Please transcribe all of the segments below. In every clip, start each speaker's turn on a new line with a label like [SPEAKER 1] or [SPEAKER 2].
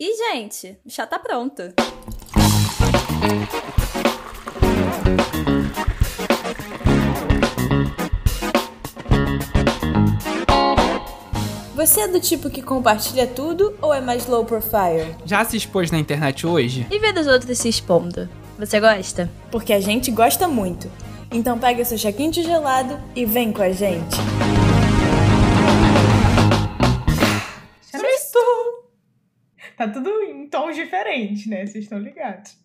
[SPEAKER 1] E, gente, o chá tá pronto.
[SPEAKER 2] Você é do tipo que compartilha tudo ou é mais low profile?
[SPEAKER 3] Já se expôs na internet hoje?
[SPEAKER 1] E ver dos outros se expondo. Você gosta?
[SPEAKER 2] Porque a gente gosta muito. Então pega seu chaquinho de gelado e vem com a gente.
[SPEAKER 4] Tá tudo em tons diferentes, né? Vocês estão ligados.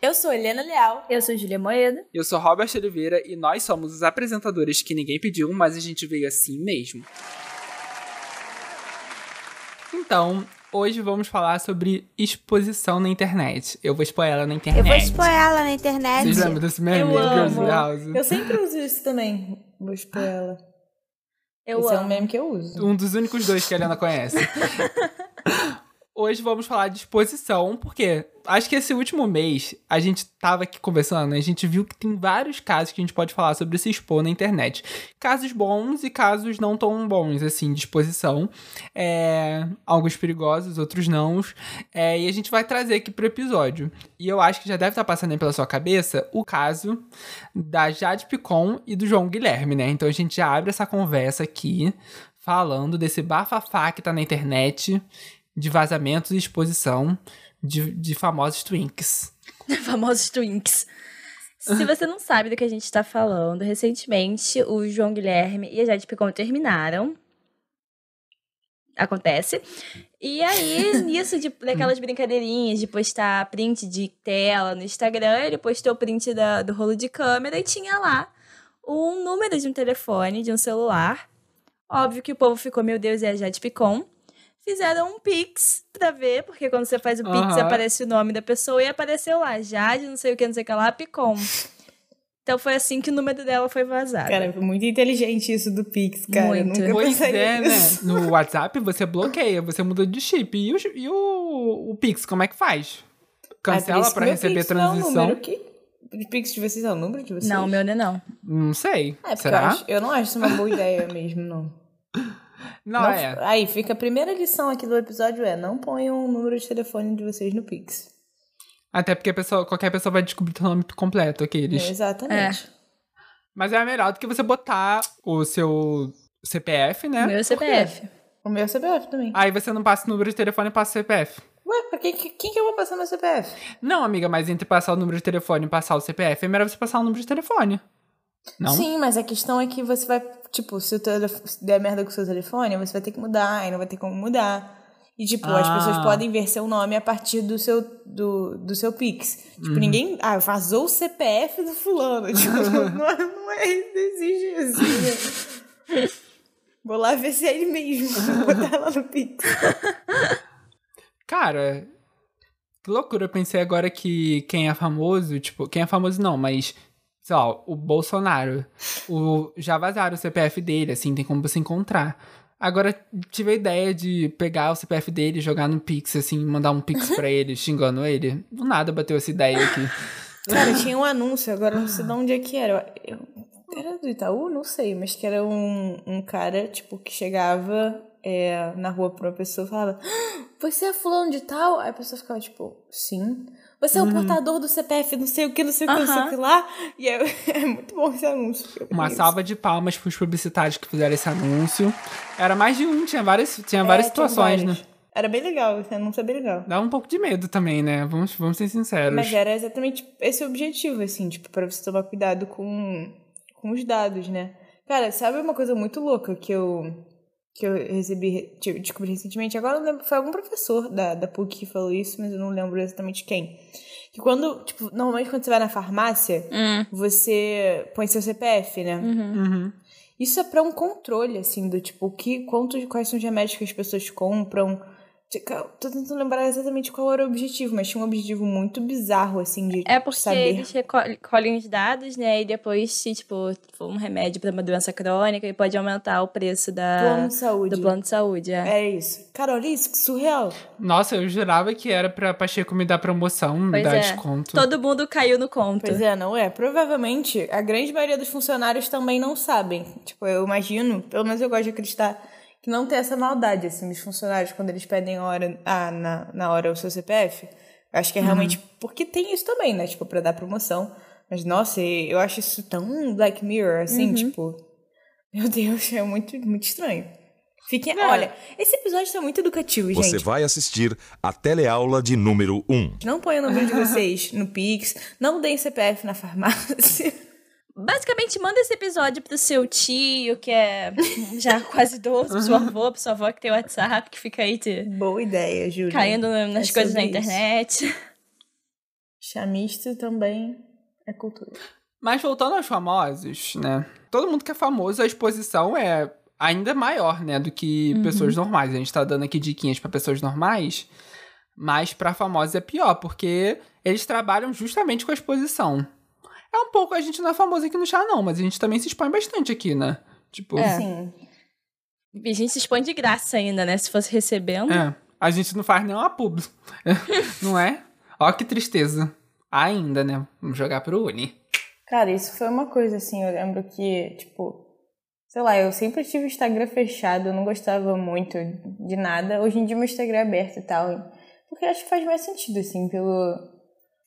[SPEAKER 2] Eu sou Helena Leal.
[SPEAKER 1] Eu sou Julia Moeda.
[SPEAKER 3] Eu sou Robert Oliveira e nós somos os apresentadores que ninguém pediu, mas a gente veio assim mesmo. Então, hoje vamos falar sobre exposição na internet. Eu vou expor ela na internet.
[SPEAKER 5] Eu vou expor ela na internet.
[SPEAKER 3] Vocês lembram desse meme?
[SPEAKER 2] Eu
[SPEAKER 3] Girls
[SPEAKER 2] amo.
[SPEAKER 3] House?
[SPEAKER 2] Eu sempre uso isso também. Vou expor ela.
[SPEAKER 1] Eu
[SPEAKER 2] Esse é um
[SPEAKER 1] amo.
[SPEAKER 2] meme que eu uso.
[SPEAKER 3] Um dos únicos dois que a Helena conhece. Hoje vamos falar de exposição, porque acho que esse último mês a gente tava aqui conversando a gente viu que tem vários casos que a gente pode falar sobre se expor na internet. Casos bons e casos não tão bons, assim, de exposição. É, alguns perigosos, outros não. É, e a gente vai trazer aqui pro episódio. E eu acho que já deve estar passando aí pela sua cabeça o caso da Jade Picon e do João Guilherme, né? Então a gente já abre essa conversa aqui falando desse bafafá que tá na internet de vazamentos e exposição de, de famosos twinks.
[SPEAKER 1] Famosos Twinks. Se você não sabe do que a gente tá falando, recentemente o João Guilherme e a Jade Picon terminaram. Acontece. E aí, nisso, de, daquelas brincadeirinhas de postar print de tela no Instagram, ele postou print da, do rolo de câmera e tinha lá um número de um telefone, de um celular. Óbvio que o povo ficou, meu Deus, é a Jade Picon. Fizeram um Pix pra ver, porque quando você faz o Pix
[SPEAKER 3] Aham.
[SPEAKER 1] aparece o nome da pessoa e apareceu lá, Jade, não sei o que, não sei o que lá, Picon. Então foi assim que o número dela foi vazado.
[SPEAKER 2] Cara, foi muito inteligente isso do Pix, cara. Eu
[SPEAKER 1] Muito.
[SPEAKER 2] nunca
[SPEAKER 3] Pois é, né?
[SPEAKER 2] nisso.
[SPEAKER 3] No WhatsApp você bloqueia, você muda de chip. E o, e o, o Pix, como é que faz?
[SPEAKER 2] Ah,
[SPEAKER 3] Cancela
[SPEAKER 2] que
[SPEAKER 3] pra receber
[SPEAKER 2] Pix não é o
[SPEAKER 3] transição?
[SPEAKER 2] número que... O Pix de vocês é o número de vocês?
[SPEAKER 1] Não, o meu não é não.
[SPEAKER 3] Não sei.
[SPEAKER 2] É, porque eu,
[SPEAKER 3] Será?
[SPEAKER 2] acho- eu não acho isso uma boa ideia mesmo, não.
[SPEAKER 3] Não,
[SPEAKER 2] Não-
[SPEAKER 3] é.
[SPEAKER 2] Aí, fica a primeira lição aqui do episódio é não ponham o número de telefone de vocês no Pix.
[SPEAKER 3] Até porque a pessoa, qualquer pessoa vai descobrir o nome completo, aqueles.
[SPEAKER 2] É, exatamente.
[SPEAKER 3] Mas é melhor do que você botar o seu CPF, né?
[SPEAKER 1] O meu é CPF.
[SPEAKER 2] O meu é CPF também.
[SPEAKER 3] Aí você não passa o número de telefone e passa o CPF.
[SPEAKER 2] Ué, pra quem, quem que eu vou passar meu CPF?
[SPEAKER 3] Não, amiga, mas entre passar o número de telefone e passar o CPF, é melhor você passar o número de telefone. Não?
[SPEAKER 2] Sim, mas a questão é que você vai, tipo, se o telefone se der merda com o seu telefone, você vai ter que mudar, e não vai ter como mudar. E, tipo, as
[SPEAKER 3] Ah.
[SPEAKER 2] pessoas podem ver seu nome a partir do seu, do, do seu Pix.
[SPEAKER 3] Uhum.
[SPEAKER 2] Tipo, ninguém. Ah, vazou o CPF do fulano. Tipo, não, é- não é. Não exige assim. né? Vou lá ver se é ele mesmo. Vou botar lá no Pix.
[SPEAKER 3] Cara, que loucura. Eu pensei agora que quem é famoso, tipo, quem é famoso não, mas, sei lá, o Bolsonaro. O, já vazaram o CPF dele, assim, tem como você encontrar. Agora tive a ideia de pegar o CPF dele, jogar no Pix, assim, mandar um Pix pra ele, xingando ele. Do nada bateu essa ideia aqui.
[SPEAKER 2] Cara, tinha um anúncio, agora eu não sei de onde é que era. Eu, era do Itaú? Não sei, mas que era um, um cara, tipo, que chegava é, na rua pra uma pessoa e falava: "Ah, Você é fulano de tal? Aí a pessoa ficava, tipo, sim. Você é o portador do CPF, não sei o que, não sei o que, não sei o que lá. E é, é muito bom esse anúncio.
[SPEAKER 3] Uma
[SPEAKER 2] vi
[SPEAKER 3] salva de palmas pros publicitários que fizeram esse anúncio. Era mais de um, tinha várias, tinha
[SPEAKER 2] isso.
[SPEAKER 3] várias
[SPEAKER 2] É, tinha
[SPEAKER 3] situações,
[SPEAKER 2] vários.
[SPEAKER 3] né?
[SPEAKER 2] Era bem legal, esse anúncio é bem legal.
[SPEAKER 3] Dá um pouco de medo também, né? Vamos, vamos ser sinceros.
[SPEAKER 2] Mas era exatamente esse o objetivo, assim, tipo, pra você tomar cuidado com, com os dados, né? Cara, sabe uma coisa muito louca que eu, que eu recebi, descobri recentemente? Agora eu não lembro, foi algum professor da, da PUC que falou isso, mas eu não lembro exatamente quem. Que quando, tipo, normalmente quando você vai na farmácia,
[SPEAKER 1] Hum.
[SPEAKER 2] você põe seu CPF, né?
[SPEAKER 3] Uhum.
[SPEAKER 2] Isso é pra um controle, assim, do tipo, que, quantos, quais são os remédios que as pessoas compram. Tô tentando lembrar exatamente qual era o objetivo, mas tinha um objetivo muito bizarro, assim, de
[SPEAKER 1] É porque
[SPEAKER 2] saber.
[SPEAKER 1] eles recolhem os dados, né? E depois, se, tipo, for um remédio pra uma doença crônica, ele pode aumentar o preço da,
[SPEAKER 2] Plano de saúde.
[SPEAKER 1] do plano de saúde. É.
[SPEAKER 2] É isso. Cara, olha isso, que surreal.
[SPEAKER 3] Nossa, eu jurava que era pra Pacheco me dar promoção, me
[SPEAKER 1] Pois
[SPEAKER 3] dar
[SPEAKER 1] é.
[SPEAKER 3] desconto.
[SPEAKER 1] Todo mundo caiu no conto.
[SPEAKER 2] Pois é, não é? Provavelmente a grande maioria dos funcionários também não sabem. Tipo, eu imagino, pelo menos eu gosto de acreditar, que não tem essa maldade, assim, dos funcionários quando eles pedem hora, ah, na, na hora o seu CPF. Eu acho que é realmente porque tem isso também, né? Tipo, pra dar promoção. Mas, nossa, eu acho isso tão Black Mirror, assim, tipo. Meu Deus, é muito, muito estranho. Fiquem. Olha, esse episódio tá muito educativo, gente.
[SPEAKER 6] Você vai assistir a teleaula de número 1.
[SPEAKER 2] Não ponham o número de vocês no Pix, não deem CPF na farmácia.
[SPEAKER 1] Basicamente, manda esse episódio pro seu tio, que é já quase idoso, pro seu avô, pro sua avó que tem WhatsApp, que fica aí te
[SPEAKER 2] Boa ideia, Júlia.
[SPEAKER 1] caindo na- nas
[SPEAKER 2] É
[SPEAKER 1] coisas na
[SPEAKER 2] isso.
[SPEAKER 1] internet.
[SPEAKER 2] Chamisto também é cultura.
[SPEAKER 3] Mas voltando aos famosos, né? Todo mundo que é famoso, a exposição é ainda maior, né? Do que pessoas normais. A gente tá dando aqui diquinhas pra pessoas normais, mas pra famosos é pior, porque eles trabalham justamente com a exposição. É um pouco, a gente não é famoso aqui no chá, não, mas a gente também se expõe bastante aqui, né? Tipo,
[SPEAKER 1] É.
[SPEAKER 2] Sim.
[SPEAKER 1] E a gente se expõe de graça ainda, né? Se fosse recebendo.
[SPEAKER 3] É, a gente não faz nenhuma publi. não é? Ó que tristeza. Ainda, né? Vamos jogar pro Uni.
[SPEAKER 2] Cara, isso foi uma coisa assim, eu lembro que, tipo, sei lá, eu sempre tive o Instagram fechado, eu não gostava muito de nada. Hoje em dia meu Instagram é aberto e tal. Porque acho que faz mais sentido, assim, pelo.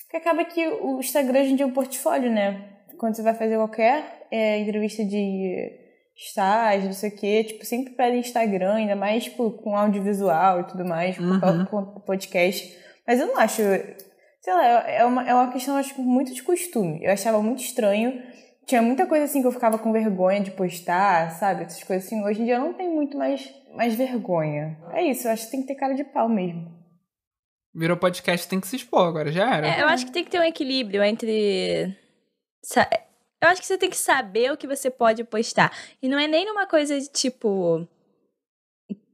[SPEAKER 2] Porque acaba que o Instagram hoje em dia é um portfólio, né? Quando você vai fazer qualquer é, entrevista de estágio, não sei o quê, tipo, sempre pedem Instagram, ainda mais, tipo, com audiovisual e tudo mais, causa do podcast. Mas eu não acho sei lá, é uma, é uma questão, acho muito de costume. Eu achava muito estranho. Tinha muita coisa assim que eu ficava com vergonha de postar, sabe? Essas coisas assim. Hoje em dia eu não tenho muito mais, mais vergonha. É isso, eu acho que tem que ter cara de pau mesmo.
[SPEAKER 3] Virou podcast, tem que se expor, agora já era.
[SPEAKER 1] É, eu acho que tem que ter um equilíbrio entre. Eu acho que você tem que saber o que você pode postar. E não é nem numa coisa de tipo.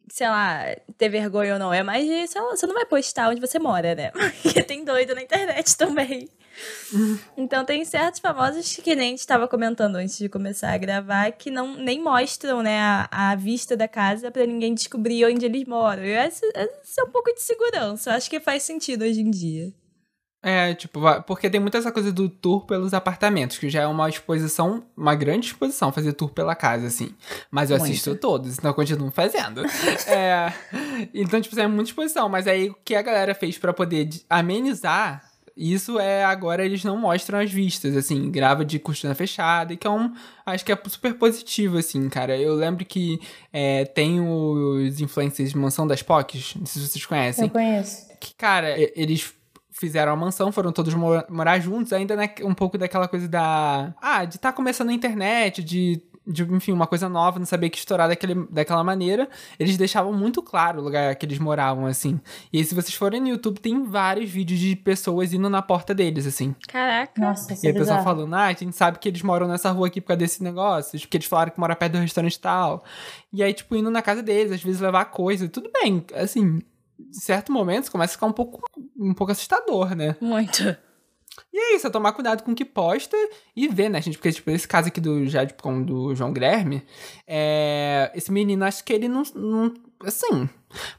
[SPEAKER 1] Sei lá, ter vergonha ou não. É mais de, sei lá, você não vai postar onde você mora, né? Porque tem doido na internet também. Então tem certos famosos que nem a gente estava comentando antes de começar a gravar que não nem mostram, né, a, a vista da casa pra ninguém descobrir onde eles moram. E esse, esse é um pouco de segurança. Eu acho que faz sentido hoje em dia.
[SPEAKER 3] É, tipo, porque tem muita essa coisa do tour pelos apartamentos, que já é uma exposição, uma grande exposição, fazer tour pela casa, assim. Mas eu assisto todos, então eu continuo fazendo. É, então, tipo, é muita exposição. Mas aí o que a galera fez pra poder de- amenizar isso é agora eles não mostram as vistas, assim, grava de cortina fechada, e que é um. Acho que é super positivo, assim, cara. Eu lembro que é, tem os influencers de Mansão das POCs, não sei se vocês conhecem
[SPEAKER 2] Eu conheço.
[SPEAKER 3] que, cara, eles fizeram a mansão, foram todos mo- morar juntos, ainda na, um pouco daquela coisa da. Ah, de estar começando a internet, de, de, enfim, uma coisa nova, não saber que estourar daquele, daquela maneira. Eles deixavam muito claro o lugar que eles moravam, assim. E aí, se vocês forem no YouTube, tem vários vídeos de pessoas indo na porta deles, assim.
[SPEAKER 1] Caraca.
[SPEAKER 2] Nossa, isso
[SPEAKER 3] E
[SPEAKER 2] é
[SPEAKER 3] aí o pessoal falando, ah, a gente sabe que eles moram nessa rua aqui por causa desse negócio, porque eles falaram que moram perto do restaurante e tal. E aí, tipo, indo na casa deles, às vezes levar coisa. Tudo bem, assim, em certo momento começa a ficar um pouco, um pouco assustador, né?
[SPEAKER 1] Muito.
[SPEAKER 3] E é isso, é tomar cuidado com o que posta e ver, né, gente? Porque, tipo, esse caso aqui do Jade do João Guilherme, é, esse menino, acho que ele não, não- Assim.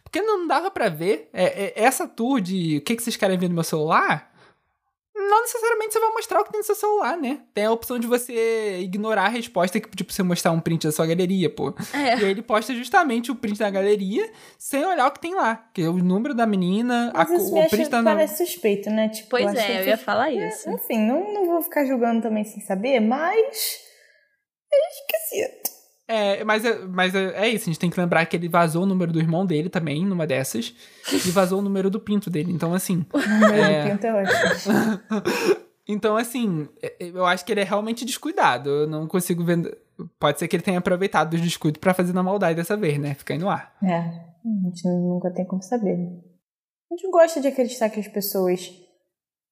[SPEAKER 3] Porque não dava pra ver. É, é- essa tour de o que, que vocês querem ver no meu celular. Não necessariamente você vai mostrar o que tem no seu celular, né? Tem a opção de você ignorar a resposta, que, tipo, você mostrar um print da sua galeria, pô.
[SPEAKER 1] É.
[SPEAKER 3] E aí ele posta justamente o print da galeria sem olhar o que tem lá. Que é o número da menina, a, o
[SPEAKER 2] acha,
[SPEAKER 3] print da.
[SPEAKER 2] parece suspeito, né? Tipo,
[SPEAKER 1] Pois
[SPEAKER 2] que
[SPEAKER 1] é, eu ia falar isso.
[SPEAKER 2] Enfim, não, não vou ficar julgando também sem saber, mas. É esquisito.
[SPEAKER 3] É, mas, é, mas é, é isso, a gente tem que lembrar que ele vazou o número do irmão dele também, numa dessas, e vazou o número do pinto dele. Então, assim.
[SPEAKER 2] Meu pinto é ótimo.
[SPEAKER 3] Então, assim, é- é- eu acho que ele é realmente descuidado. Eu não consigo ver. Pode ser que ele tenha aproveitado dos descuidos pra fazer na maldade dessa vez, né? Fica aí no ar.
[SPEAKER 2] É, a gente nunca tem como saber. A gente gosta de acreditar que as pessoas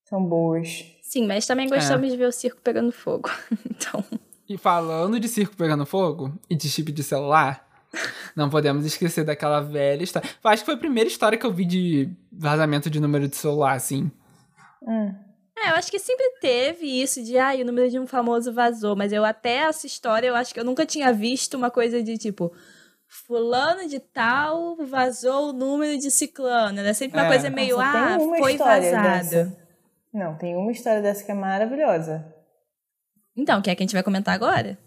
[SPEAKER 2] são boas.
[SPEAKER 1] Sim, mas também gostamos de ver o circo pegando fogo. Então.
[SPEAKER 3] E falando de circo pegando fogo e de chip de celular, não podemos esquecer daquela velha história. Acho que foi a primeira história que eu vi de vazamento de número de celular, assim.
[SPEAKER 2] Hum.
[SPEAKER 1] É, eu acho que sempre teve isso de, ai, o número de um famoso vazou. Mas eu até essa história, eu acho que eu nunca tinha visto uma coisa de tipo. Fulano de tal vazou o número de ciclano. Era sempre uma
[SPEAKER 3] É.
[SPEAKER 1] coisa meio,
[SPEAKER 2] Nossa,
[SPEAKER 1] ah, foi
[SPEAKER 2] história
[SPEAKER 1] vazado.
[SPEAKER 2] dessa. Não, tem uma história dessa que é maravilhosa.
[SPEAKER 1] Então, quer que a gente vai comentar agora?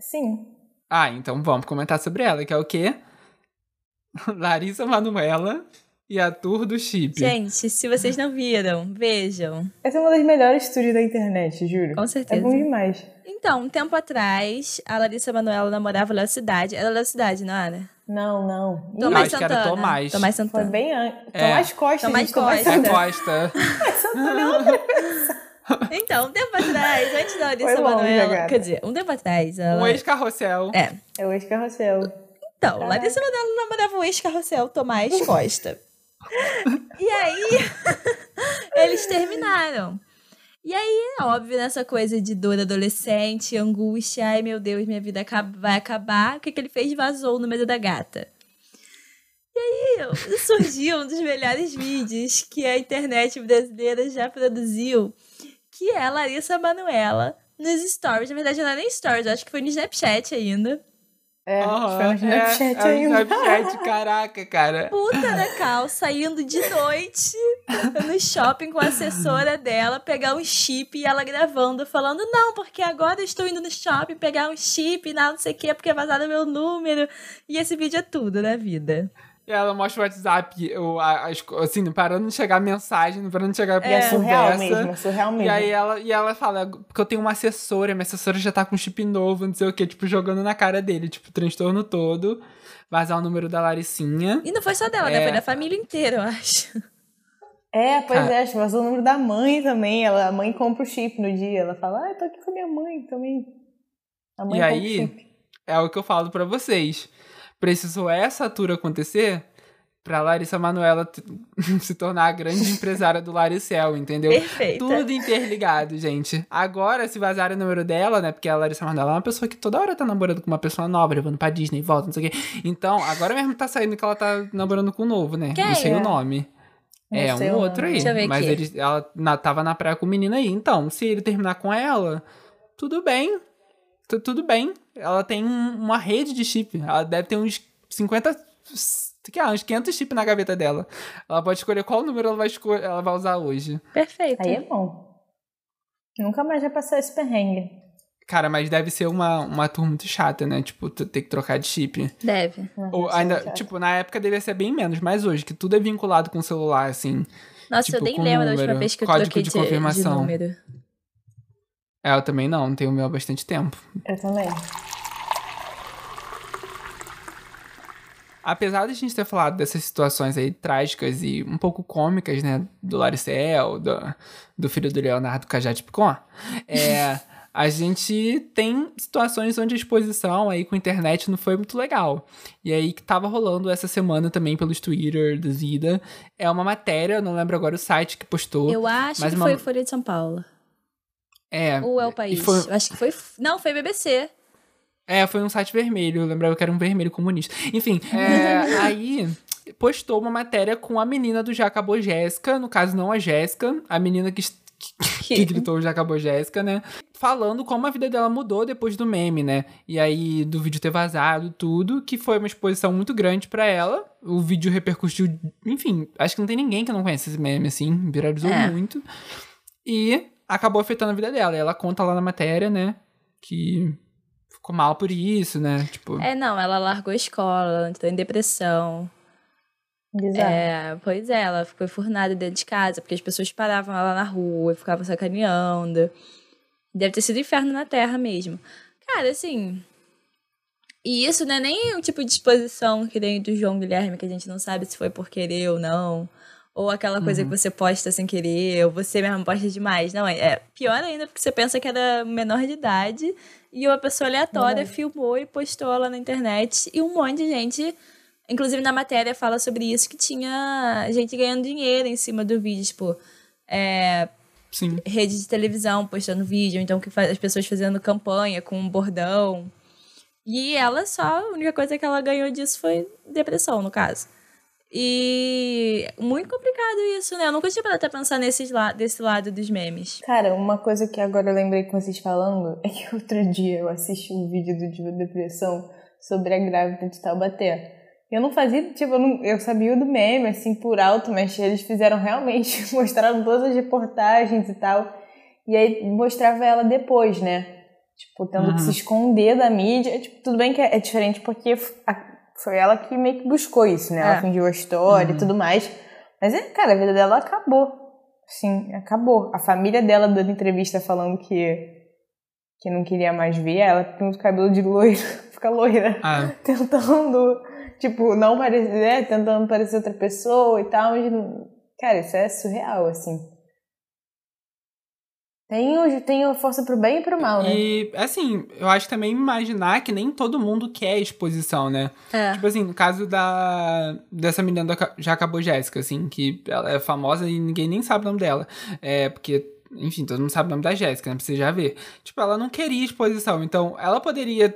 [SPEAKER 2] Sim.
[SPEAKER 3] Ah, então vamos comentar sobre ela, que é o quê? Larissa Manuela e a tour do chip.
[SPEAKER 1] Gente, se vocês não viram, vejam.
[SPEAKER 2] Essa é uma das melhores tours da internet, juro.
[SPEAKER 1] Com
[SPEAKER 2] É
[SPEAKER 1] certeza.
[SPEAKER 2] bom demais.
[SPEAKER 1] Então, um tempo atrás, a Larissa Manoela namorava o Léo Cidade. Era Léo Cidade, não era?
[SPEAKER 2] Não, não.
[SPEAKER 1] Tomás
[SPEAKER 3] acho que era
[SPEAKER 1] Santana.
[SPEAKER 3] Tomás.
[SPEAKER 1] Tomás
[SPEAKER 2] Foi
[SPEAKER 1] Santana.
[SPEAKER 2] bem antes.
[SPEAKER 3] É.
[SPEAKER 2] Tomás Costa.
[SPEAKER 1] Tomás
[SPEAKER 2] gente, Tomás
[SPEAKER 1] Costa.
[SPEAKER 3] É
[SPEAKER 2] Santana.
[SPEAKER 3] Costa.
[SPEAKER 1] Então, um tempo atrás, antes da Larissa Manoela. Quer dizer, um tempo atrás,
[SPEAKER 3] Um
[SPEAKER 1] ela.
[SPEAKER 3] ex-carrossel.
[SPEAKER 1] É.
[SPEAKER 2] É o ex-carrossel.
[SPEAKER 1] Então, Larissa Manoela namorava o ex-carrossel Tomás Costa. e aí, eles terminaram. E aí, é óbvio, nessa coisa de dor adolescente, angústia, ai meu Deus, minha vida vai acabar. O que, que ele fez? Vazou o número da gata. E aí surgiu um dos melhores vídeos que a internet brasileira já produziu, que é a Larissa Manoela nos stories. Na verdade, não é nem stories, eu acho que foi no Snapchat ainda.
[SPEAKER 2] É,
[SPEAKER 3] Aham,
[SPEAKER 2] foi no Snapchat
[SPEAKER 3] é, é o
[SPEAKER 2] ainda.
[SPEAKER 3] Snapchat, caraca, cara.
[SPEAKER 1] puta da Cal saindo de noite no shopping com a assessora dela, pegar um chip e ela gravando, falando: Não, porque agora eu estou indo no shopping pegar um chip, não, não sei o que, porque vazaram meu número. E esse vídeo é tudo na vida.
[SPEAKER 3] E ela mostra o WhatsApp, o, a- co- assim, não parando de chegar mensagem, não parando de chegar
[SPEAKER 2] E é surreal mesmo, é surreal mesmo.
[SPEAKER 3] E aí ela, e ela fala, porque eu tenho uma assessora, minha assessora já tá com chip novo, não sei o que, tipo, jogando na cara dele, tipo, o transtorno todo, vazar o número da Laricinha.
[SPEAKER 1] E não foi só dela, né?
[SPEAKER 3] É.
[SPEAKER 1] Foi da família inteira, eu acho.
[SPEAKER 2] É, pois
[SPEAKER 3] Cara.
[SPEAKER 2] é, vazou o número da mãe também. Ela, a mãe compra o chip no dia. Ela fala, ah, eu tô aqui com a minha mãe também. A mãe
[SPEAKER 3] E
[SPEAKER 2] compra
[SPEAKER 3] aí-
[SPEAKER 2] o chip.
[SPEAKER 3] É o que eu falo pra vocês. Precisou essa tour acontecer pra Larissa Manoela t- se tornar a grande empresária do Laricel, entendeu?
[SPEAKER 1] Perfeita.
[SPEAKER 3] Tudo interligado, gente. Agora, se vazar o número dela, né? Porque a Larissa Manoela é uma pessoa que toda hora tá namorando com uma pessoa nova, levando pra Disney, volta, não sei o quê. Então, agora mesmo tá saindo que ela tá namorando com o novo, né?
[SPEAKER 1] Quem
[SPEAKER 3] Não sei
[SPEAKER 2] é?
[SPEAKER 3] o nome.
[SPEAKER 2] Não
[SPEAKER 3] é, um outro
[SPEAKER 2] nome.
[SPEAKER 3] aí.
[SPEAKER 1] Deixa eu ver
[SPEAKER 3] Mas
[SPEAKER 1] aqui.
[SPEAKER 3] ele, ela na, tava na praia com o menino aí. Então, se ele terminar com ela, tudo bem. Tu- tudo bem. Ela tem um- uma rede de chip. Ela deve ter uns 50. Que é, uns 500 chip na gaveta dela. Ela pode escolher qual número ela vai, esco- ela vai usar hoje.
[SPEAKER 1] Perfeito.
[SPEAKER 2] Aí é bom. Nunca mais vai passar esse perrengue.
[SPEAKER 3] Cara, mas deve ser uma, uma tour muito chata, né? Tipo, tu ter que trocar de chip.
[SPEAKER 1] Deve.
[SPEAKER 3] Ou
[SPEAKER 2] Nossa,
[SPEAKER 3] ainda, tipo, na época devia ser bem menos, mas hoje, que tudo é vinculado com o celular, assim.
[SPEAKER 1] Nossa,
[SPEAKER 3] Tipo,
[SPEAKER 1] eu nem lembro da última
[SPEAKER 3] número,
[SPEAKER 1] vez que eu
[SPEAKER 3] código
[SPEAKER 1] troquei
[SPEAKER 3] de
[SPEAKER 1] de número.
[SPEAKER 3] É, eu também não, tenho o meu há bastante tempo.
[SPEAKER 2] Eu também.
[SPEAKER 3] Apesar de a gente ter falado dessas situações aí trágicas e um pouco cômicas, né? Do Laricel, do, do filho do Leonardo Cajate Picon, é, a gente tem situações onde a exposição aí com a internet não foi muito legal. E aí que tava rolando essa semana também pelos Twitter do Zida. É uma matéria, eu não lembro agora o site que postou.
[SPEAKER 1] Eu acho
[SPEAKER 3] Mas
[SPEAKER 1] que
[SPEAKER 3] uma-
[SPEAKER 1] foi Folha de São Paulo.
[SPEAKER 3] É,
[SPEAKER 1] Ou é o país?
[SPEAKER 3] foi-
[SPEAKER 1] acho que foi. Não, foi BBC.
[SPEAKER 3] É, foi um site vermelho, eu lembrava que era um vermelho comunista. Enfim, é, aí postou uma matéria com a menina do Já Acabou Jéssica, no caso não a Jéssica, a menina que, que, que gritou Já Acabou Jéssica, né? Falando como a vida dela mudou depois do meme, né? E aí do vídeo ter vazado tudo, que foi uma exposição muito grande pra ela. O vídeo repercutiu, enfim, acho que não tem ninguém que não conhece esse meme, assim, viralizou
[SPEAKER 1] É.
[SPEAKER 3] muito. E acabou afetando a vida dela. E ela conta lá na matéria, né, que ficou mal por isso, né? Tipo,
[SPEAKER 1] É, não, ela largou a escola, ela entrou em depressão. É, pois é, ela ficou enfurnada dentro de casa, porque as pessoas paravam ela na rua e ficavam sacaneando. Deve ter sido inferno na terra mesmo. Cara, assim. E isso não é nem o tipo de exposição que tem do João Guilherme, que a gente não sabe se foi por querer ou não. Ou aquela coisa que você posta sem querer, ou você mesmo posta demais. Não, é, é pior ainda porque você pensa que era menor de idade e uma pessoa aleatória
[SPEAKER 2] Verdade.
[SPEAKER 1] filmou e postou lá na internet. E um monte de gente Inclusive, na matéria fala sobre isso, que tinha gente ganhando dinheiro em cima do vídeo, tipo, é,
[SPEAKER 3] sim.
[SPEAKER 1] rede de televisão postando vídeo, então que faz, as pessoas fazendo campanha com um bordão. E ela só, a única coisa que ela ganhou disso foi depressão, no caso. E muito complicado isso, né? Eu nunca tinha parado pra pensar nesses la desse lado dos memes.
[SPEAKER 2] Cara, uma coisa que agora eu lembrei com vocês falando é que outro dia eu assisti um vídeo do Diva Depressão sobre a grávida de Taubaté. Eu não fazia, tipo, eu, não, eu sabia do meme, assim, por alto, mas eles fizeram realmente, mostraram todas as reportagens e tal. E aí mostrava ela depois, né? Tipo, tendo que se esconder da mídia. Tipo, tudo bem que é, é diferente porque a- foi ela que meio que buscou isso, né? Ela
[SPEAKER 1] É.
[SPEAKER 2] fingiu a história
[SPEAKER 3] Uhum.
[SPEAKER 2] e tudo mais. Mas, é, cara, a vida dela acabou. Sim, acabou. A família dela dando entrevista falando que, que não queria mais ver, ela pinta o cabelo de loira, fica loira,
[SPEAKER 3] Ah,
[SPEAKER 2] tentando, tipo, não parecer, é, tentando parecer outra pessoa e tal, mas, cara, isso é surreal, assim. Tem, tem força pro bem e pro mal, né?
[SPEAKER 3] e assim, eu acho também imaginar que nem todo mundo quer exposição, né?
[SPEAKER 1] É.
[SPEAKER 3] Tipo assim, no caso da dessa menina da já acabou Jéssica, assim, que ela é famosa e ninguém nem sabe o nome dela. É, porque, enfim, todo mundo sabe o nome da Jéssica, né? Pra você já ver. Tipo, ela não queria exposição, então ela poderia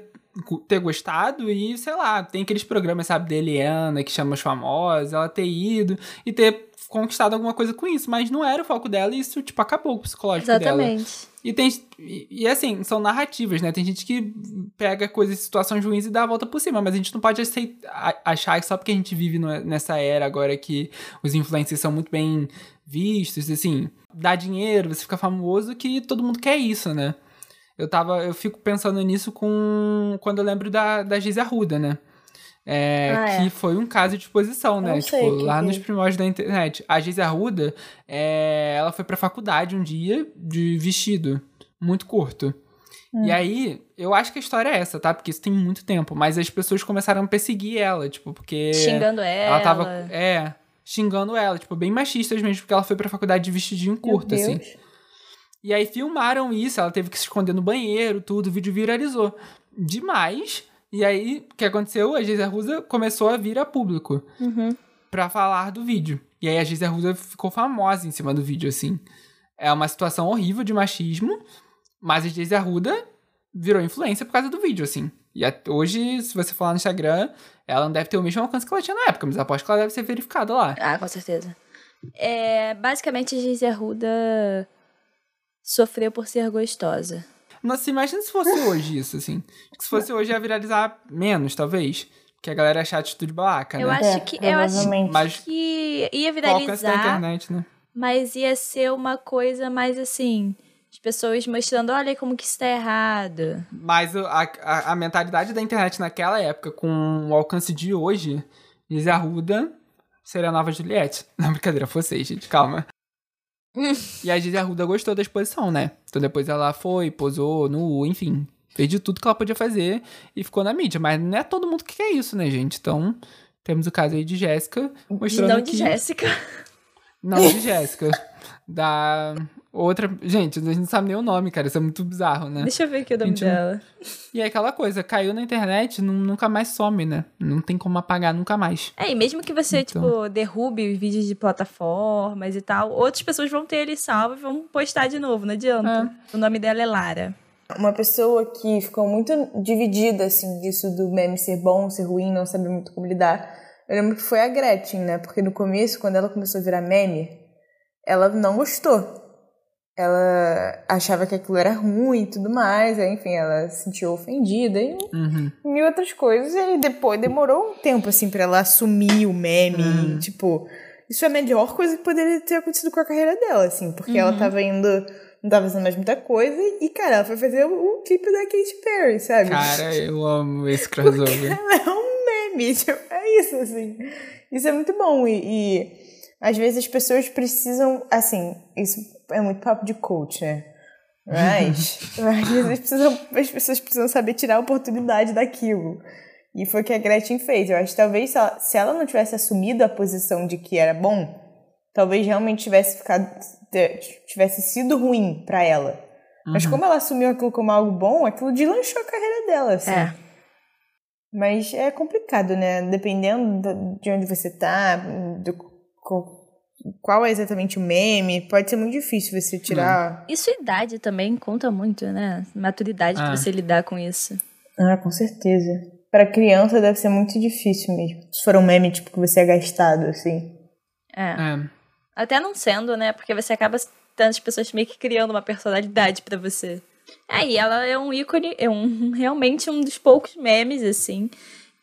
[SPEAKER 3] ter gostado e, sei lá, tem aqueles programas, sabe, da Eliana, que chama os famosos, ela ter ido e ter conquistado alguma coisa com isso, mas não era o foco dela e isso, tipo, acabou com o psicológico dela.
[SPEAKER 1] Exatamente.
[SPEAKER 3] E tem. E, e, assim, são narrativas, né? Tem gente que pega coisas, situações ruins e dá a volta por cima, mas a gente não pode aceitar, achar que só porque a gente vive no- nessa era agora que os influencers são muito bem vistos, assim, dá dinheiro, você fica famoso, que todo mundo quer isso, né? Eu tava. Eu fico pensando nisso com. Quando eu lembro da, da Giz Arruda, né? É,
[SPEAKER 1] Ah, é.
[SPEAKER 3] que foi um caso de exposição, né? Tipo,
[SPEAKER 2] que
[SPEAKER 3] lá
[SPEAKER 2] que
[SPEAKER 3] nos
[SPEAKER 2] é.
[SPEAKER 3] primórdios da internet. A Giz Arruda, é, ela foi pra faculdade um dia de vestido muito curto.
[SPEAKER 2] Hum.
[SPEAKER 3] E aí, eu acho que a história é essa, tá? Porque isso tem muito tempo. Mas as pessoas começaram a perseguir ela, tipo, porque.
[SPEAKER 1] Xingando ela.
[SPEAKER 3] Ela tava. É, xingando ela, tipo, bem machistas mesmo, porque ela foi pra faculdade de vestidinho curto, assim. E aí filmaram isso, ela teve que se esconder no banheiro, tudo, o vídeo viralizou. Demais. E aí, o que aconteceu? A Geisa Rusa começou a vir a público
[SPEAKER 1] Uhum.
[SPEAKER 3] pra falar do vídeo. E aí a Geisa Rusa ficou famosa em cima do vídeo, assim. É uma situação horrível de machismo, mas a Geisa Arruda virou influência por causa do vídeo, assim. E hoje, se você falar no Instagram, ela não deve ter o mesmo alcance que ela tinha na época, mas aposto que ela deve ser verificada lá.
[SPEAKER 1] Ah, com certeza. É, basicamente, a Gisele Arruda sofreu por ser gostosa.
[SPEAKER 3] Nossa, imagina se fosse hoje isso, assim. Que se fosse hoje ia viralizar menos, talvez. Porque a galera ia achar a atitude babaca,
[SPEAKER 1] Eu
[SPEAKER 3] né?
[SPEAKER 1] acho
[SPEAKER 2] É,
[SPEAKER 1] que eu acho.
[SPEAKER 3] Mas
[SPEAKER 1] que ia
[SPEAKER 3] alcance da
[SPEAKER 1] viralizar,
[SPEAKER 3] internet, né?
[SPEAKER 1] mas ia ser uma coisa mais assim, as pessoas mostrando, olha como que isso tá errado.
[SPEAKER 3] Mas a, a, a mentalidade da internet naquela época, com o alcance de hoje, Lizzie Arruda seria a nova Juliette. Não, brincadeira, vocês, gente, calma. E a Gigi Arruda gostou da exposição, né? Então depois ela foi, posou nu, enfim. Fez de tudo que ela podia fazer e ficou na mídia. Mas não é todo mundo que quer isso, né, gente? Então, temos o caso aí de Jéssica mostrando
[SPEAKER 1] Não de
[SPEAKER 3] que...
[SPEAKER 1] Jéssica.
[SPEAKER 3] Não, de Jéssica. da outra... Gente, a gente não sabe nem o nome, cara. Isso é muito bizarro, né?
[SPEAKER 1] Deixa eu ver aqui o nome
[SPEAKER 3] Gente,
[SPEAKER 1] dela.
[SPEAKER 3] E é aquela coisa, caiu na internet, nu- nunca mais some, né? Não tem como apagar nunca mais.
[SPEAKER 1] É, e mesmo que você,
[SPEAKER 3] Então.
[SPEAKER 1] tipo, derrube os vídeos de plataformas e tal, outras pessoas vão ter ele salvo e vão postar de novo, não adianta. O nome dela é Lara.
[SPEAKER 2] Uma pessoa que ficou muito dividida, assim, disso do meme ser bom, ser ruim, não saber muito como lidar. Eu lembro que foi a Gretchen, né? Porque no começo, quando ela começou a virar meme, ela não gostou. Ela achava que aquilo era ruim e tudo mais, aí, enfim, ela se sentiu ofendida e
[SPEAKER 3] Uhum.
[SPEAKER 2] mil outras coisas. E depois demorou um tempo, assim, pra ela assumir o meme.
[SPEAKER 3] Uhum.
[SPEAKER 2] Tipo, isso é a melhor coisa que poderia ter acontecido com a carreira dela, assim, porque ela tava indo. Não tava fazendo mais muita coisa. E, cara, ela foi fazer o, o clipe da Katy Perry, sabe?
[SPEAKER 3] Cara, eu amo esse crossover.
[SPEAKER 2] Ela é um meme, tipo, é isso, assim. Isso é muito bom. E, e às vezes as pessoas precisam, assim, isso é muito papo de coach, né? Mas, às vezes precisam, as pessoas precisam saber tirar a oportunidade daquilo. E foi o que a Gretchen fez. Eu acho que talvez se ela, se ela não tivesse assumido a posição de que era bom, talvez realmente tivesse ficado tivesse sido ruim pra ela. Mas como ela assumiu aquilo como algo bom, aquilo deslanchou a carreira dela, assim.
[SPEAKER 1] É.
[SPEAKER 2] Mas é complicado, né? Dependendo de onde você tá, do, qual é exatamente o meme, pode ser muito difícil você tirar.
[SPEAKER 1] E sua idade também conta muito, né? Maturidade
[SPEAKER 3] Ah.
[SPEAKER 1] pra você lidar com isso.
[SPEAKER 2] Ah, com certeza. Pra criança deve ser muito difícil mesmo. Se for um meme, tipo, que você é gastado, assim.
[SPEAKER 1] É.
[SPEAKER 3] É.
[SPEAKER 1] Até não sendo, né? Porque você acaba tendo as pessoas meio que criando uma personalidade pra você. Aí ela é um ícone, é um realmente um dos poucos memes, assim,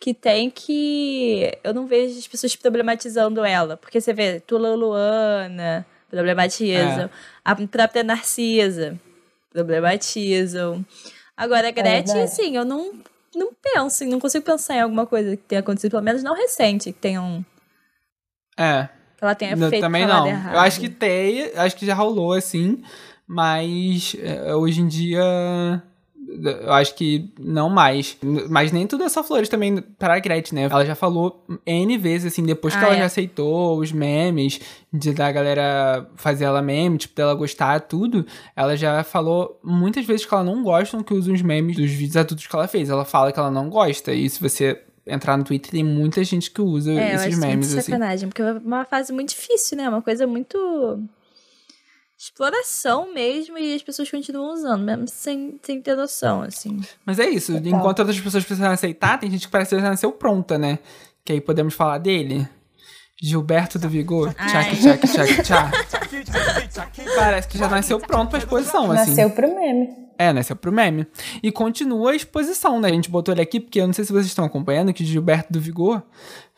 [SPEAKER 1] que tem que. Eu não vejo as pessoas problematizando ela. Porque você vê, Tula Luana problematizam. A própria Narcisa problematizam. Agora, a Gretchen,
[SPEAKER 2] verdade.
[SPEAKER 1] assim, eu não. não penso, não consigo pensar em alguma coisa que tenha acontecido, pelo menos não recente, que tenha um.
[SPEAKER 3] É.
[SPEAKER 1] Que ela tenha feito
[SPEAKER 3] também não.
[SPEAKER 1] errado.
[SPEAKER 3] Eu acho que tem, acho que já rolou assim, mas é, hoje em dia eu acho que não mais. Mas nem tudo é só flores também para a Gretchen, né? Ela já falou N vezes, assim, depois que
[SPEAKER 1] Ah,
[SPEAKER 3] ela
[SPEAKER 1] é.
[SPEAKER 3] já aceitou os memes, de da galera fazer ela meme, tipo, dela gostar, tudo. Ela já falou muitas vezes que ela não gosta que usam os memes dos vídeos adultos que ela fez. Ela fala que ela não gosta. E se você entrar no Twitter, tem muita gente que usa
[SPEAKER 1] É, eu
[SPEAKER 3] esses
[SPEAKER 1] acho
[SPEAKER 3] memes,
[SPEAKER 1] muito
[SPEAKER 3] assim.
[SPEAKER 1] sacanagem, porque é uma fase muito difícil, né? Uma coisa muito. Exploração mesmo, e as pessoas continuam usando, mesmo sem, sem ter noção, assim.
[SPEAKER 3] Mas é isso, enquanto outras pessoas precisam aceitar, tem gente que parece que já nasceu pronta, né? Que aí podemos falar dele. Gilberto do Vigor. Tchac, tchac, tchac, tchac. Parece que já nasceu pronto pra exposição, assim.
[SPEAKER 2] Nasceu pro meme.
[SPEAKER 3] É, nasceu pro meme. E continua a exposição, né? A gente botou ele aqui porque eu não sei se vocês estão acompanhando que Gilberto do Vigor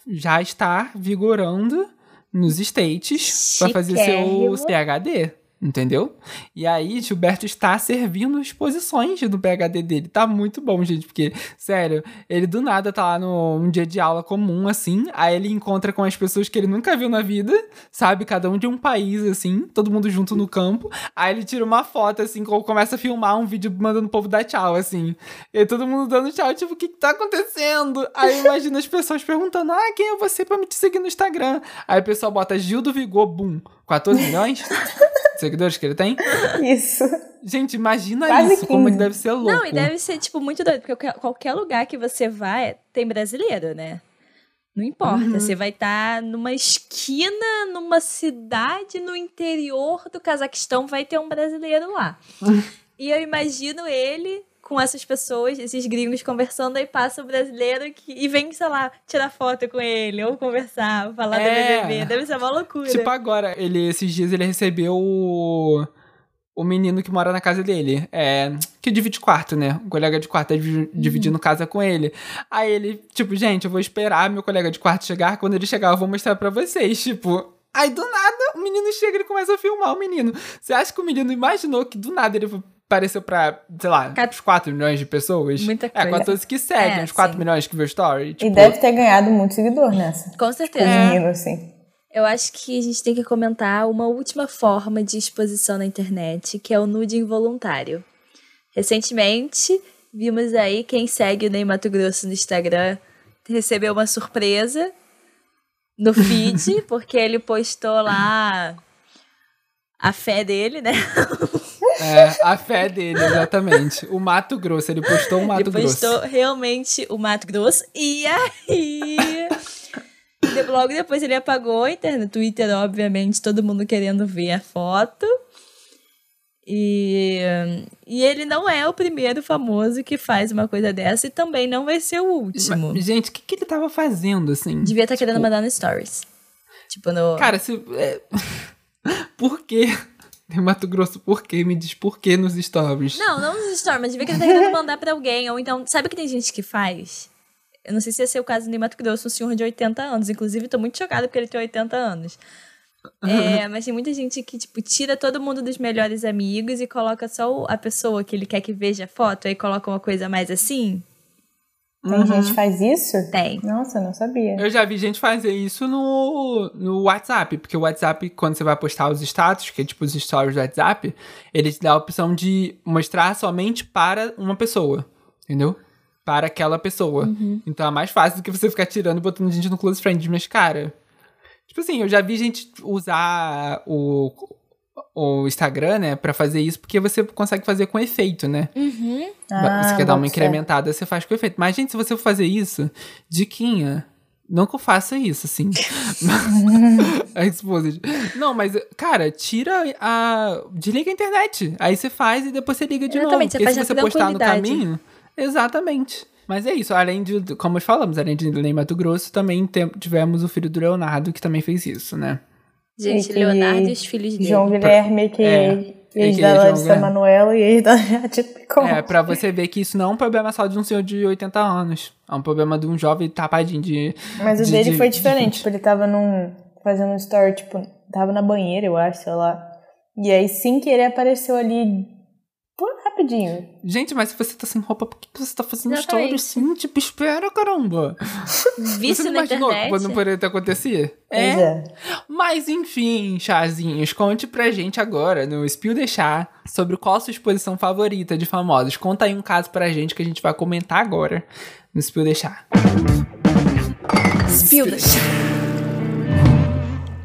[SPEAKER 3] já está vigorando nos States pra fazer seu. PhD. Entendeu? E aí, Gilberto está servindo exposições do PhD dele. Tá muito bom, gente, porque, sério, ele do nada tá lá no um dia de aula comum, assim. Aí ele encontra com as pessoas que ele nunca viu na vida, sabe? Cada um de um país, assim, todo mundo junto no campo. Aí ele tira uma foto, assim, co- começa a filmar um vídeo mandando o povo dar tchau, assim. E todo mundo dando tchau, tipo, o que que tá acontecendo? Aí imagina as pessoas perguntando, ah, quem é você pra me te seguir no Instagram? Aí o pessoal bota Gil do Vigor, bum, 14 milhões seguidores que ele tem.
[SPEAKER 2] Isso.
[SPEAKER 3] Gente, imagina
[SPEAKER 2] Quase
[SPEAKER 3] isso, como
[SPEAKER 2] 15.
[SPEAKER 3] que deve ser louco.
[SPEAKER 1] Não, e deve ser, tipo, muito doido, porque qualquer- lugar que você vai tem brasileiro, né? Não importa,
[SPEAKER 3] Uhum.
[SPEAKER 1] você vai estar numa esquina, numa cidade no interior do Cazaquistão, vai ter um brasileiro lá. e eu imagino ele com essas pessoas, esses gringos conversando, aí passa o brasileiro que, e vem, sei lá, tirar foto com ele, ou conversar, falar
[SPEAKER 3] É.
[SPEAKER 1] do BBB. Deve ser uma loucura.
[SPEAKER 3] Tipo, agora, ele, esses dias ele recebeu o, o menino que mora na casa dele. É, que divide quarto, né? O colega de quarto tá divi- dividindo casa com ele. Aí ele, tipo, gente, eu vou esperar meu colega de quarto chegar. Quando ele chegar, eu vou mostrar pra vocês. Tipo. Aí do nada, o menino chega e ele começa a filmar o menino. Você acha que o menino imaginou que do nada ele apareceu pra, sei lá,
[SPEAKER 1] Ca-
[SPEAKER 3] uns 4 milhões de pessoas?
[SPEAKER 1] Muita
[SPEAKER 3] É,
[SPEAKER 1] coisa.
[SPEAKER 3] 14 que seguem,
[SPEAKER 1] É,
[SPEAKER 3] uns 4
[SPEAKER 1] sim.
[SPEAKER 3] milhões que vê o story. Tipo,
[SPEAKER 2] E deve ter ganhado muito seguidor nessa.
[SPEAKER 1] Com
[SPEAKER 2] O
[SPEAKER 1] certeza.
[SPEAKER 2] menino, assim.
[SPEAKER 1] Eu acho que a gente tem que comentar uma última forma de exposição na internet, que é o nude involuntário. Recentemente, vimos aí quem segue o Ney Mato Grosso no Instagram recebeu uma surpresa no feed, porque ele postou lá a fé dele, né?
[SPEAKER 3] É, a fé dele, exatamente. O Mato Grosso, ele postou o Mato
[SPEAKER 1] ele
[SPEAKER 3] Grosso.
[SPEAKER 1] postou realmente o Mato Grosso. E aí. Logo depois ele apagou, então, no Twitter, obviamente, todo mundo querendo ver a foto. E, e ele não é o primeiro famoso que faz uma coisa dessa e também não vai ser o último.
[SPEAKER 3] Mas, gente, o que, que ele tava fazendo, assim?
[SPEAKER 1] Devia estar querendo
[SPEAKER 3] Tipo,
[SPEAKER 1] mandar no Stories. Tipo, no.
[SPEAKER 3] Cara, se. É... por quê? Em Mato Grosso, por quê? Me diz por quê nos stories.
[SPEAKER 1] Não, não nos stories, mas devia que ele tá querendo mandar pra alguém. Ou então, sabe que tem gente que faz? Eu não sei se ia ser o caso do Mato Grosso, um senhor de 80 anos. Inclusive, tô muito chocada porque ele tem 80 anos. É, mas tem muita gente que, tipo, tira todo mundo dos melhores amigos e coloca só o- a pessoa que ele quer que veja a foto, aí coloca uma coisa mais assim.
[SPEAKER 2] Tem gente que faz isso?
[SPEAKER 1] Tem.
[SPEAKER 2] Nossa, eu não sabia.
[SPEAKER 3] Eu já vi gente fazer isso no, no WhatsApp, porque o WhatsApp, quando você vai postar os status, que é tipo os stories do WhatsApp, ele te dá a opção de mostrar somente para uma pessoa, entendeu? Para aquela pessoa. Então é mais fácil do que você ficar tirando e botando gente no close friends, mas cara. Tipo assim, eu já vi gente usar o, o Instagram, né, pra fazer isso, porque você consegue fazer com efeito, né?
[SPEAKER 1] Uhum.
[SPEAKER 2] Ah,
[SPEAKER 3] você quer dar uma incrementada, você faz com efeito. Mas, gente, se você for fazer isso, diquinha. Não que eu faça isso, assim. a Exposed. Não, mas, cara, tira a. Desliga a internet. Aí você faz e depois você liga de
[SPEAKER 1] Exatamente,
[SPEAKER 3] novo.
[SPEAKER 1] você
[SPEAKER 3] Porque
[SPEAKER 1] faz
[SPEAKER 3] se você postar no caminho. Exatamente. Mas é isso, além de, como falamos, além de Ney Mato Grosso, também tem- tivemos o filho do Leonardo, que também fez isso, né?
[SPEAKER 1] Gente,
[SPEAKER 2] E
[SPEAKER 1] Leonardo e os filhos dele.
[SPEAKER 2] João Guilherme, que
[SPEAKER 3] É,
[SPEAKER 2] ex da Larissa. Manoela e ex da Jade Picon.
[SPEAKER 3] É, pra você ver que isso não é um problema só de um senhor de 80 anos. É um problema de um jovem tapadinho de.
[SPEAKER 2] Mas o
[SPEAKER 3] de-
[SPEAKER 2] dele
[SPEAKER 3] de-
[SPEAKER 2] foi diferente.
[SPEAKER 3] 20.
[SPEAKER 2] Tipo, ele tava num. fazendo um story, tipo, tava na banheira, eu acho, sei lá. E aí, sem querer, apareceu ali. Rapidinho.
[SPEAKER 3] Gente, mas se você tá sem roupa, por que que você tá fazendo história assim? Tipo, espera, caramba.
[SPEAKER 1] Vício
[SPEAKER 3] você não imaginou que
[SPEAKER 1] internet.
[SPEAKER 3] não poderia ter acontecido?
[SPEAKER 2] Pois é.
[SPEAKER 3] Mas enfim, chazinhos, conte pra gente agora no Spill Deixar sobre qual a sua exposição favorita de famosos. Conta aí um caso pra gente que a gente vai comentar agora no Spill Deixar.
[SPEAKER 1] Spill da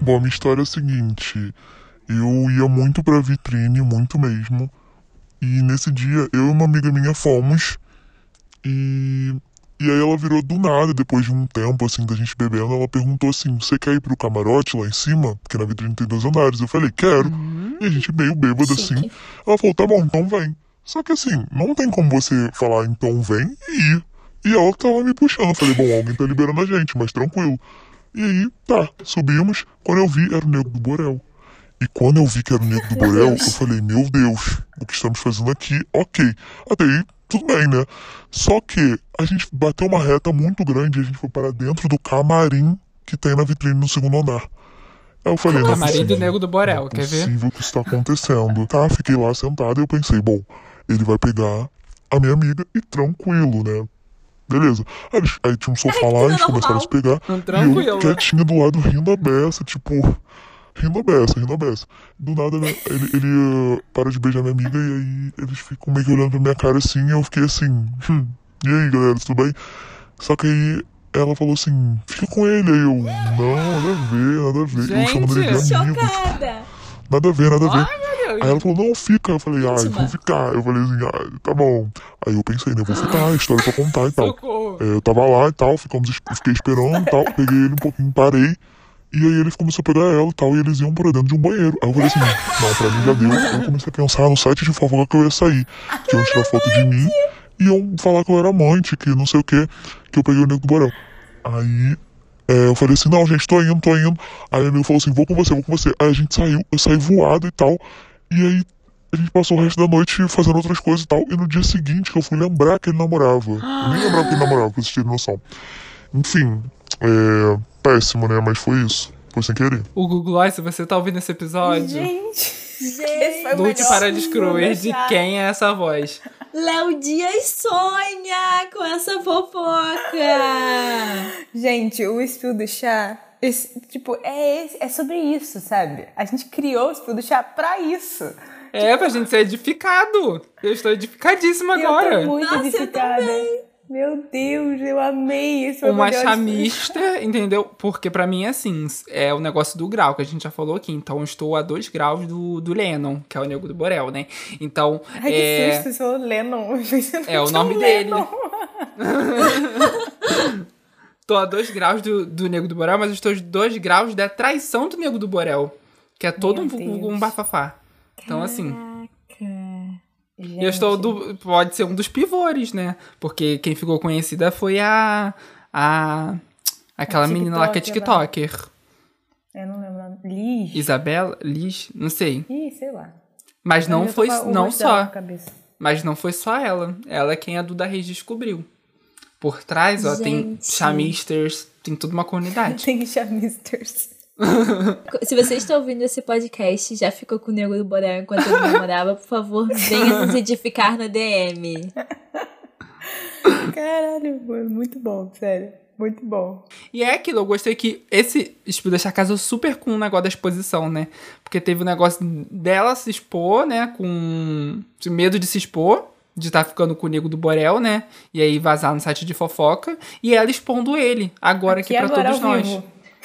[SPEAKER 7] Bom, a minha história é a seguinte. Eu ia muito pra vitrine, muito mesmo. E nesse dia, eu e uma amiga minha fomos. E. E aí ela virou do nada, depois de um tempo, assim, da gente bebendo, ela perguntou assim, você quer ir pro camarote lá em cima? Porque na vitrine tem dois andares. Eu falei, quero. E a gente meio bêbado, assim. Ela falou, tá bom, então vem. Só que assim, não tem como você falar, então vem e ir. E ela tava me puxando. Eu falei, bom, alguém tá liberando a gente, mas tranquilo. E aí, tá, subimos. Quando eu vi, era o Nego do Borel. E quando eu vi que era o Nego do Borel, eu falei, meu Deus, o que estamos fazendo aqui? Ok. Até aí, tudo bem, né? Só que a gente bateu uma reta muito grande e a gente foi para dentro do camarim que tem na vitrine no segundo andar. Aí eu falei, não é
[SPEAKER 3] Camarim do
[SPEAKER 7] possível.
[SPEAKER 3] Nego do Borel,
[SPEAKER 7] é
[SPEAKER 3] quer ver?
[SPEAKER 7] possível que isso tá acontecendo. Tá, fiquei lá sentado e eu pensei, bom, ele vai pegar a minha amiga e tranquilo, né? Beleza. Aí, aí tinha um sofá lá, eles começaram a se pegar.
[SPEAKER 3] Hum,
[SPEAKER 7] E
[SPEAKER 3] Tranquilo.
[SPEAKER 7] eu quietinho do lado, rindo a beça, tipo... Rindo a beça, rindo a beça. Do nada, né, ele, ele uh, para de beijar minha amiga e aí eles ficam meio que olhando pra minha cara assim e eu fiquei assim... Hum, e aí, galera, tudo bem? Só que aí ela falou assim, fica com ele. Aí eu, não, nada a ver, nada a ver. eu chamando ele de
[SPEAKER 3] Gente,
[SPEAKER 7] amigo.
[SPEAKER 1] Chocada.
[SPEAKER 7] Nada a ver, nada a ver.
[SPEAKER 3] Ai.
[SPEAKER 7] Aí ela falou, não, fica. Eu falei, ai,
[SPEAKER 1] Íntima.
[SPEAKER 7] vou ficar. Eu falei assim, ai, tá bom. Aí eu pensei, né, vou ficar, história pra contar e tal. É, eu tava lá e tal, ficamos, fiquei esperando e tal, peguei ele um pouquinho, parei. E aí ele começou a pegar ela e tal, e eles iam pra dentro de um banheiro. Aí eu falei assim, não, pra mim já deu. Eu comecei a pensar no site de fofoca que eu ia sair. Que iam tirar foto de mim iam falar que eu era amante, que não sei o que, que eu peguei o nego do Borel. Aí é, eu falei assim, não, gente, tô indo, tô indo. Aí o amigo falou assim, vou com você, vou com você. Aí a gente saiu, eu saí voado e tal. E aí a gente passou o resto da noite fazendo outras coisas e tal. E no dia seguinte que eu fui lembrar que ele namorava. Eu nem lembrava que ele namorava, pra vocês terem noção. Enfim, é péssimo, né? Mas foi isso. Foi sem querer.
[SPEAKER 3] O Google se você tá ouvindo esse episódio,
[SPEAKER 2] Gente, o
[SPEAKER 3] lute para descruir de quem é essa voz.
[SPEAKER 1] Léo Dias sonha com essa fofoca.
[SPEAKER 2] Gente, o Spill do Chá, esse, tipo, é, esse- é sobre isso, sabe? A gente criou o Spill do Chá pra isso.
[SPEAKER 3] É, pra gente ser edificado. Eu estou edificadíssima
[SPEAKER 2] Eu
[SPEAKER 3] agora.
[SPEAKER 2] tô muito
[SPEAKER 1] Nossa, eu
[SPEAKER 2] edificada. Meu Deus, eu amei esse
[SPEAKER 3] Uma chamista, entendeu? Porque pra mim, assim, é o negócio do grau, que a gente já falou aqui. Então, eu estou a dois graus do, do Lennon, que é o Nego do Borel, né? Então,
[SPEAKER 2] Ai,
[SPEAKER 3] é...
[SPEAKER 2] que susto, falou Lennon.
[SPEAKER 3] É o nome dele. tô a dois graus do, do Nego do Borel, mas eu estou a dois graus da traição do Nego do Borel. Que é todo
[SPEAKER 2] Meu
[SPEAKER 3] um,
[SPEAKER 2] Deus.
[SPEAKER 3] um bafafá. Então, assim...
[SPEAKER 2] Gente.
[SPEAKER 3] Eu estou do. Pode ser um dos pivores, né? Porque quem ficou conhecida foi a. a aquela
[SPEAKER 2] A
[SPEAKER 3] menina lá que é
[SPEAKER 2] TikToker,
[SPEAKER 3] TikToker.
[SPEAKER 2] Eu não lembro. Liz.
[SPEAKER 3] Isabela? Liz? Não sei.
[SPEAKER 2] Ih, sei lá.
[SPEAKER 3] Mas não
[SPEAKER 2] Eu já
[SPEAKER 3] foi. Não só. Mas não foi só ela. Ela é quem a Duda Reis descobriu. Por trás, ó, tem
[SPEAKER 1] Gente.
[SPEAKER 3] chamisters, tem toda uma comunidade.
[SPEAKER 2] Tem que chamar Misters.
[SPEAKER 1] Se você está ouvindo esse podcast e já ficou com o Nego do Borel enquanto ele namorava, por favor, venha nos edificar no DM.
[SPEAKER 2] Caralho, mano, muito bom, sério. Muito bom.
[SPEAKER 3] E é aquilo, eu gostei que esse Espírito deixar casou super com o negócio da exposição, né? Porque teve o negócio dela se expor, né? Com medo de se expor, de estar ficando com o nego do Borel, né? E aí vazar no site de fofoca. E ela expondo ele, agora aqui,
[SPEAKER 2] Aqui
[SPEAKER 3] pra
[SPEAKER 2] agora
[SPEAKER 3] todos nós.
[SPEAKER 2] vivo.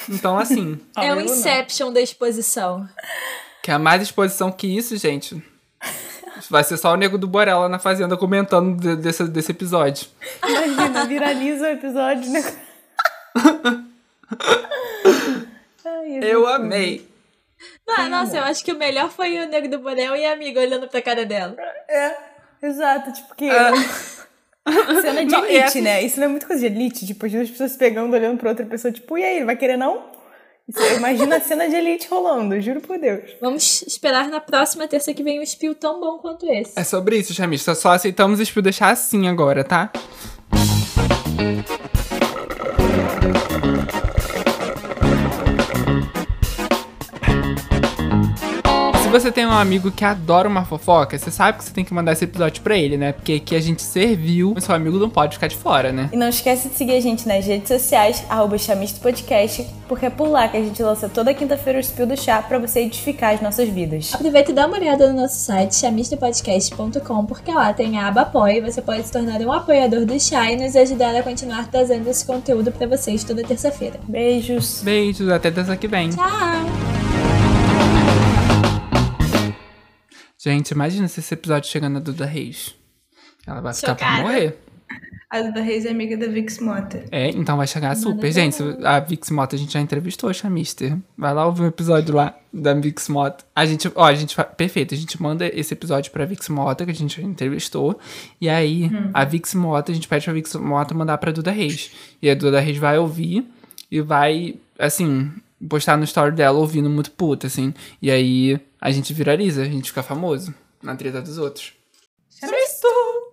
[SPEAKER 3] Então, assim,
[SPEAKER 1] É o
[SPEAKER 2] não.
[SPEAKER 1] Inception da exposição.
[SPEAKER 3] que é mais exposição que isso, gente. Vai ser só o nego do Borel lá na fazenda comentando de- desse, desse episódio.
[SPEAKER 2] Imagina, viraliza o episódio, né? Ai, esse
[SPEAKER 3] Eu
[SPEAKER 2] é
[SPEAKER 3] amei.
[SPEAKER 1] Ah, nossa, eu acho que o melhor foi o Nego do Borel e a amiga olhando pra cara dela.
[SPEAKER 2] É, exato, tipo que.
[SPEAKER 3] Ah.
[SPEAKER 2] Cena de
[SPEAKER 3] Não,
[SPEAKER 2] elite,
[SPEAKER 3] essa-
[SPEAKER 2] né? Isso não é muito coisa de elite, tipo, as duas pessoas pegando, olhando pra outra pessoa, tipo, e aí, ele vai querer não? Isso, imagina a cena de elite rolando, juro por Deus.
[SPEAKER 1] Vamos esperar na próxima terça que vem um spill tão bom quanto esse.
[SPEAKER 3] É sobre isso, chamista. Só aceitamos o deixar assim agora, tá? Você tem um amigo que adora uma fofoca, você sabe que você tem que mandar esse episódio pra ele, né? Porque aqui a gente serviu, mas seu amigo não pode ficar de fora, né?
[SPEAKER 2] E não esquece de seguir a gente nas redes sociais, arroba Chamisto Podcast, porque é por lá que a gente lança toda quinta-feira o Spill do Chá pra você edificar as nossas vidas.
[SPEAKER 1] Aproveita e dá uma olhada no nosso site, chamistopodcast.com, porque lá tem a aba apoio e você pode se tornar um apoiador do chá e nos ajudar a continuar trazendo esse conteúdo pra vocês toda terça-feira.
[SPEAKER 2] Beijos!
[SPEAKER 3] Beijos, até terça que vem.
[SPEAKER 1] Tchau!
[SPEAKER 3] Gente, imagina se esse episódio chega na Duda Reis. Ela vai ficar pra
[SPEAKER 1] Chocada.
[SPEAKER 3] morrer.
[SPEAKER 4] A Duda Reis é amiga da Vix Mota.
[SPEAKER 3] É, então vai chegar super. Gente, a Vix Moto a gente já entrevistou a Chamister. Vai lá ouvir um episódio lá da Vix Moto. A gente, ó, a gente, perfeito, a gente manda esse episódio pra Vix Moto, que a gente já entrevistou. E aí, a Vix Moto, a gente pede pra Vix Moto mandar pra Duda Reis. E a Duda Reis vai ouvir e vai, assim, postar no story dela ouvindo muito puta, assim. E aí a gente viraliza, a gente fica famoso na treta dos outros. Sextou!